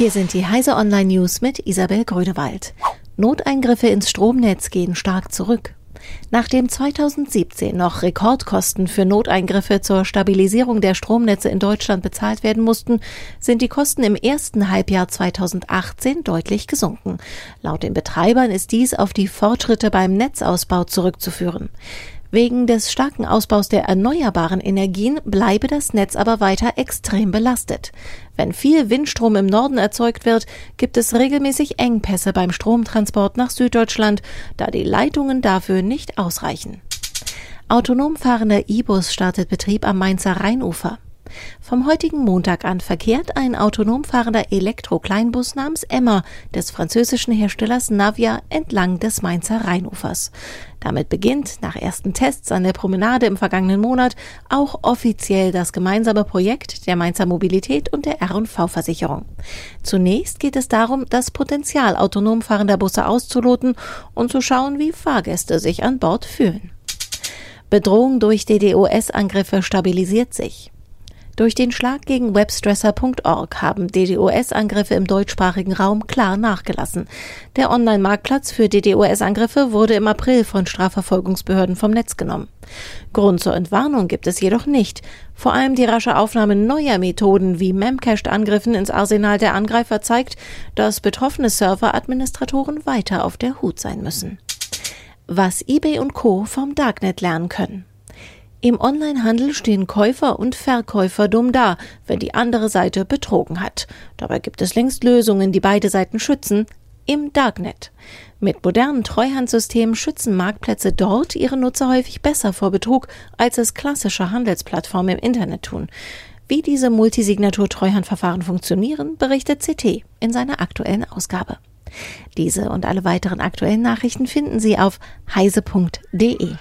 Hier sind die Heise Online News mit Isabel Grödewald. Noteingriffe ins Stromnetz gehen stark zurück. Nachdem 2017 noch Rekordkosten für Noteingriffe zur Stabilisierung der Stromnetze in Deutschland bezahlt werden mussten, sind die Kosten im ersten Halbjahr 2018 deutlich gesunken. Laut den Betreibern ist dies auf die Fortschritte beim Netzausbau zurückzuführen. Wegen des starken Ausbaus der erneuerbaren Energien bleibe das Netz aber weiter extrem belastet. Wenn viel Windstrom im Norden erzeugt wird, gibt es regelmäßig Engpässe beim Stromtransport nach Süddeutschland, da die Leitungen dafür nicht ausreichen. Autonom fahrender E-Bus startet Betrieb am Mainzer Rheinufer. Vom heutigen Montag an verkehrt ein autonom fahrender Elektro-Kleinbus namens Emma des französischen Herstellers Navia entlang des Mainzer Rheinufers. Damit beginnt nach ersten Tests an der Promenade im vergangenen Monat auch offiziell das gemeinsame Projekt der Mainzer Mobilität und der R&V-Versicherung. Zunächst geht es darum, das Potenzial autonom fahrender Busse auszuloten und zu schauen, wie Fahrgäste sich an Bord fühlen. Bedrohung durch DDoS-Angriffe stabilisiert sich. Durch den Schlag gegen webstresser.org haben DDoS-Angriffe im deutschsprachigen Raum klar nachgelassen. Der Online-Marktplatz für DDoS-Angriffe wurde im April von Strafverfolgungsbehörden vom Netz genommen. Grund zur Entwarnung gibt es jedoch nicht. Vor allem die rasche Aufnahme neuer Methoden wie Memcached-Angriffen ins Arsenal der Angreifer zeigt, dass betroffene Server-Administratoren weiter auf der Hut sein müssen. Was eBay und Co. vom Darknet lernen können. Im Onlinehandel stehen Käufer und Verkäufer dumm da, wenn die andere Seite betrogen hat. Dabei gibt es längst Lösungen, die beide Seiten schützen. Im Darknet. Mit modernen Treuhandsystemen schützen Marktplätze dort ihre Nutzer häufig besser vor Betrug, als es klassische Handelsplattformen im Internet tun. Wie diese Multisignatur-Treuhandverfahren funktionieren, berichtet CT in seiner aktuellen Ausgabe. Diese und alle weiteren aktuellen Nachrichten finden Sie auf heise.de.